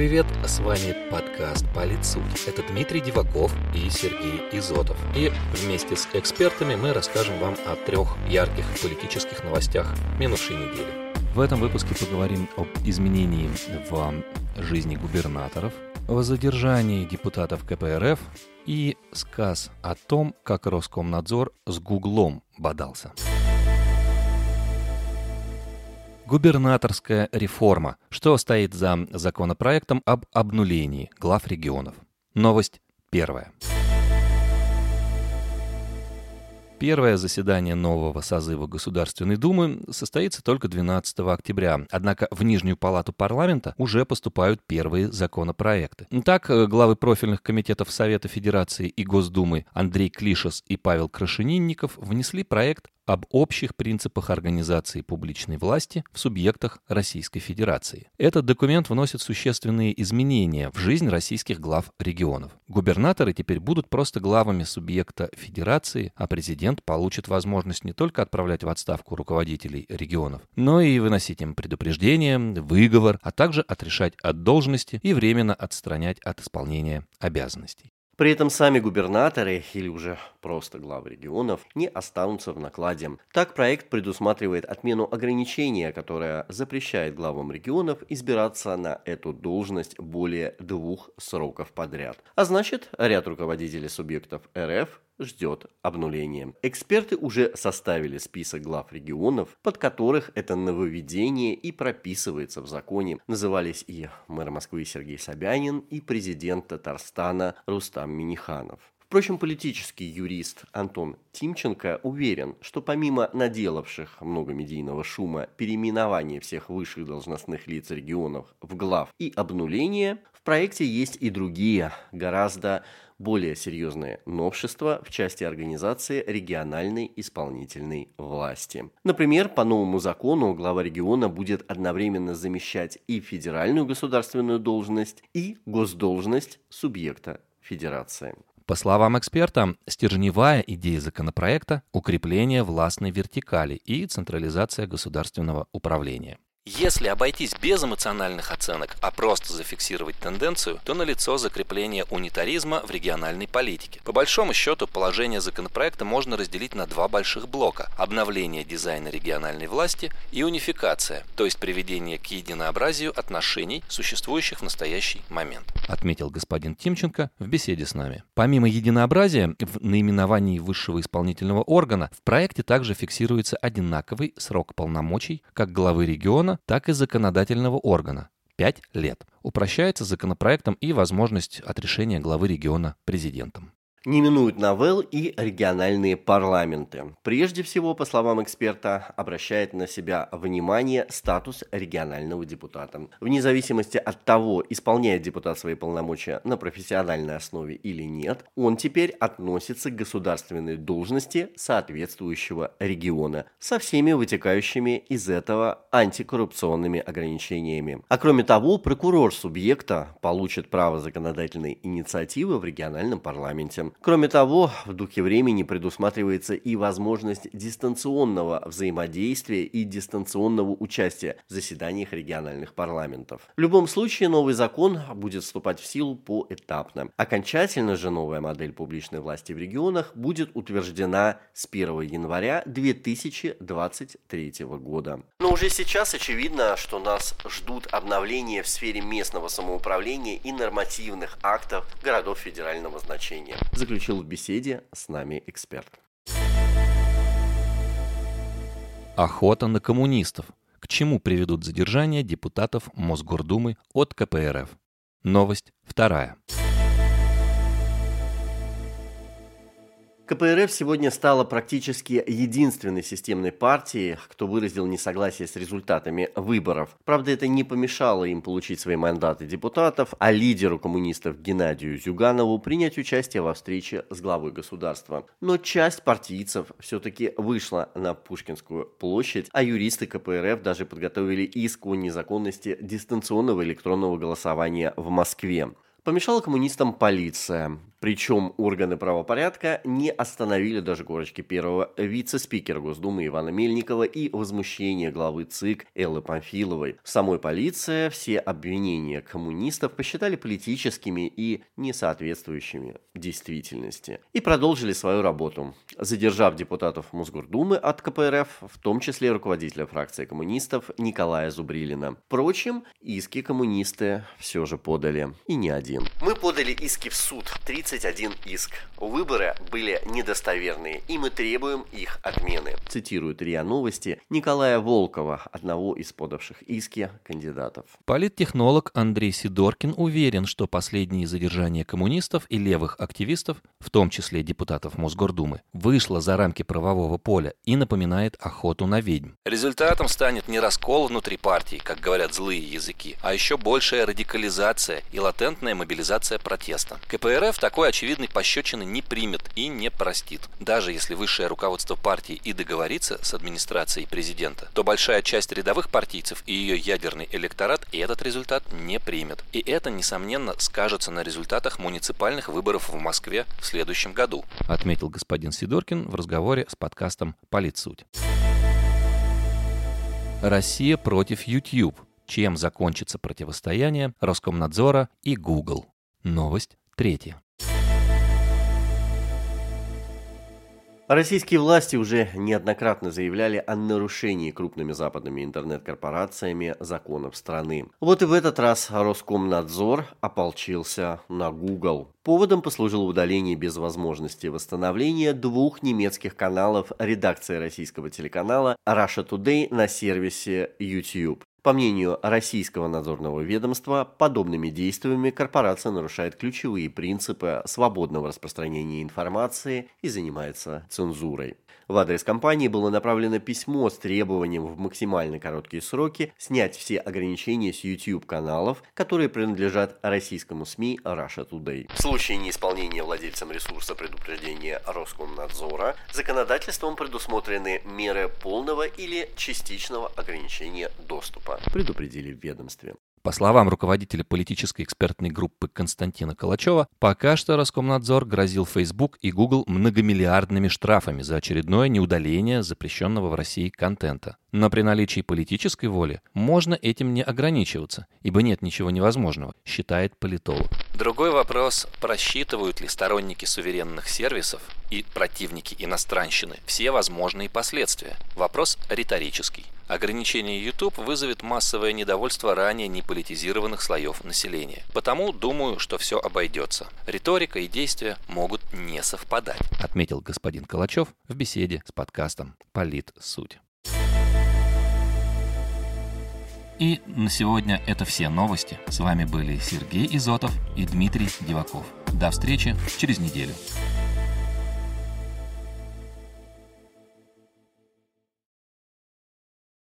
привет! С вами подкаст «Политсуть». Это Дмитрий Диваков и Сергей Изотов. И вместе с экспертами мы расскажем вам о трех ярких политических новостях минувшей недели. В этом выпуске поговорим об изменении в жизни губернаторов, о задержании депутатов КПРФ и сказ о том, как Роскомнадзор с Гуглом бодался. Губернаторская реформа. Что стоит за законопроектом об обнулении глав регионов? Новость первая. Первое заседание нового созыва Государственной Думы состоится только 12 октября. Однако в Нижнюю палату парламента уже поступают первые законопроекты. Так, главы профильных комитетов Совета Федерации и Госдумы Андрей Клишес и Павел Крашенинников внесли проект об общих принципах организации публичной власти в субъектах Российской Федерации. Этот документ вносит существенные изменения в жизнь российских глав регионов. Губернаторы теперь будут просто главами субъекта Федерации, а президент получит возможность не только отправлять в отставку руководителей регионов, но и выносить им предупреждение, выговор, а также отрешать от должности и временно отстранять от исполнения обязанностей. При этом сами губернаторы или уже просто главы регионов не останутся в накладе. Так проект предусматривает отмену ограничения, которое запрещает главам регионов избираться на эту должность более двух сроков подряд. А значит, ряд руководителей субъектов РФ ждет обнуления. Эксперты уже составили список глав регионов, под которых это нововведение и прописывается в законе. Назывались и мэр Москвы Сергей Собянин, и президент Татарстана Рустам Миниханов. Впрочем, политический юрист Антон Тимченко уверен, что помимо наделавших много медийного шума переименования всех высших должностных лиц регионов в глав и обнуления, в проекте есть и другие, гораздо более серьезные новшества в части организации региональной исполнительной власти. Например, по новому закону глава региона будет одновременно замещать и федеральную государственную должность, и госдолжность субъекта федерации. По словам эксперта, стержневая идея законопроекта – укрепление властной вертикали и централизация государственного управления. Если обойтись без эмоциональных оценок, а просто зафиксировать тенденцию, то налицо закрепление унитаризма в региональной политике. По большому счету, положение законопроекта можно разделить на два больших блока – обновление дизайна региональной власти и унификация, то есть приведение к единообразию отношений, существующих в настоящий момент. Отметил господин Тимченко в беседе с нами. Помимо единообразия в наименовании высшего исполнительного органа, в проекте также фиксируется одинаковый срок полномочий как главы региона, так и законодательного органа – 5 лет. Упрощается законопроектом и возможность отрешения главы региона президентом не минуют новелл и региональные парламенты. Прежде всего, по словам эксперта, обращает на себя внимание статус регионального депутата. Вне зависимости от того, исполняет депутат свои полномочия на профессиональной основе или нет, он теперь относится к государственной должности соответствующего региона со всеми вытекающими из этого антикоррупционными ограничениями. А кроме того, прокурор субъекта получит право законодательной инициативы в региональном парламенте. Кроме того, в духе времени предусматривается и возможность дистанционного взаимодействия и дистанционного участия в заседаниях региональных парламентов. В любом случае, новый закон будет вступать в силу поэтапно. Окончательно же новая модель публичной власти в регионах будет утверждена с 1 января 2023 года. Но уже сейчас очевидно, что нас ждут обновления в сфере местного самоуправления и нормативных актов городов федерального значения заключил в беседе с нами эксперт. Охота на коммунистов. К чему приведут задержания депутатов Мосгордумы от КПРФ? Новость вторая. КПРФ сегодня стала практически единственной системной партией, кто выразил несогласие с результатами выборов. Правда, это не помешало им получить свои мандаты депутатов, а лидеру коммунистов Геннадию Зюганову принять участие во встрече с главой государства. Но часть партийцев все-таки вышла на Пушкинскую площадь, а юристы КПРФ даже подготовили иск о незаконности дистанционного электронного голосования в Москве. Помешала коммунистам полиция. Причем органы правопорядка не остановили даже корочки первого вице-спикера Госдумы Ивана Мельникова и возмущение главы ЦИК Эллы Памфиловой. Самой полиция все обвинения коммунистов посчитали политическими и несоответствующими действительности. И продолжили свою работу, задержав депутатов Мосгордумы от КПРФ, в том числе руководителя фракции коммунистов Николая Зубрилина. Впрочем, иски коммунисты все же подали, и не один. Мы подали иски в суд, 31 иск. Выборы были недостоверные, и мы требуем их отмены. Цитирует РИА Новости Николая Волкова, одного из подавших иски кандидатов. Политтехнолог Андрей Сидоркин уверен, что последние задержания коммунистов и левых активистов, в том числе депутатов Мосгордумы, вышло за рамки правового поля и напоминает охоту на ведьм. Результатом станет не раскол внутри партии, как говорят злые языки, а еще большая радикализация и латентная мобилизация протеста. КПРФ такой очевидной пощечины не примет и не простит. Даже если высшее руководство партии и договорится с администрацией президента, то большая часть рядовых партийцев и ее ядерный электорат этот результат не примет. И это, несомненно, скажется на результатах муниципальных выборов в Москве в следующем году. Отметил господин Сидоркин в разговоре с подкастом «Политсуть». Россия против YouTube. Чем закончится противостояние Роскомнадзора и Google? Новость третья. Российские власти уже неоднократно заявляли о нарушении крупными западными интернет-корпорациями законов страны. Вот и в этот раз Роскомнадзор ополчился на Google. Поводом послужило удаление без возможности восстановления двух немецких каналов редакции российского телеканала Russia Today на сервисе YouTube. По мнению российского надзорного ведомства, подобными действиями корпорация нарушает ключевые принципы свободного распространения информации и занимается цензурой. В адрес компании было направлено письмо с требованием в максимально короткие сроки снять все ограничения с YouTube-каналов, которые принадлежат российскому СМИ Russia Today. В случае неисполнения владельцам ресурса предупреждения Роскомнадзора законодательством предусмотрены меры полного или частичного ограничения доступа, предупредили в ведомстве. По словам руководителя политической экспертной группы Константина Калачева, пока что Роскомнадзор грозил Facebook и Google многомиллиардными штрафами за очередное неудаление запрещенного в России контента. Но при наличии политической воли можно этим не ограничиваться, ибо нет ничего невозможного, считает политолог. Другой вопрос, просчитывают ли сторонники суверенных сервисов и противники иностранщины все возможные последствия? Вопрос риторический. Ограничение YouTube вызовет массовое недовольство ранее неполитизированных слоев населения. Потому думаю, что все обойдется. Риторика и действия могут не совпадать. Отметил господин Калачев в беседе с подкастом «Полит суть». И на сегодня это все новости. С вами были Сергей Изотов и Дмитрий Диваков. До встречи через неделю.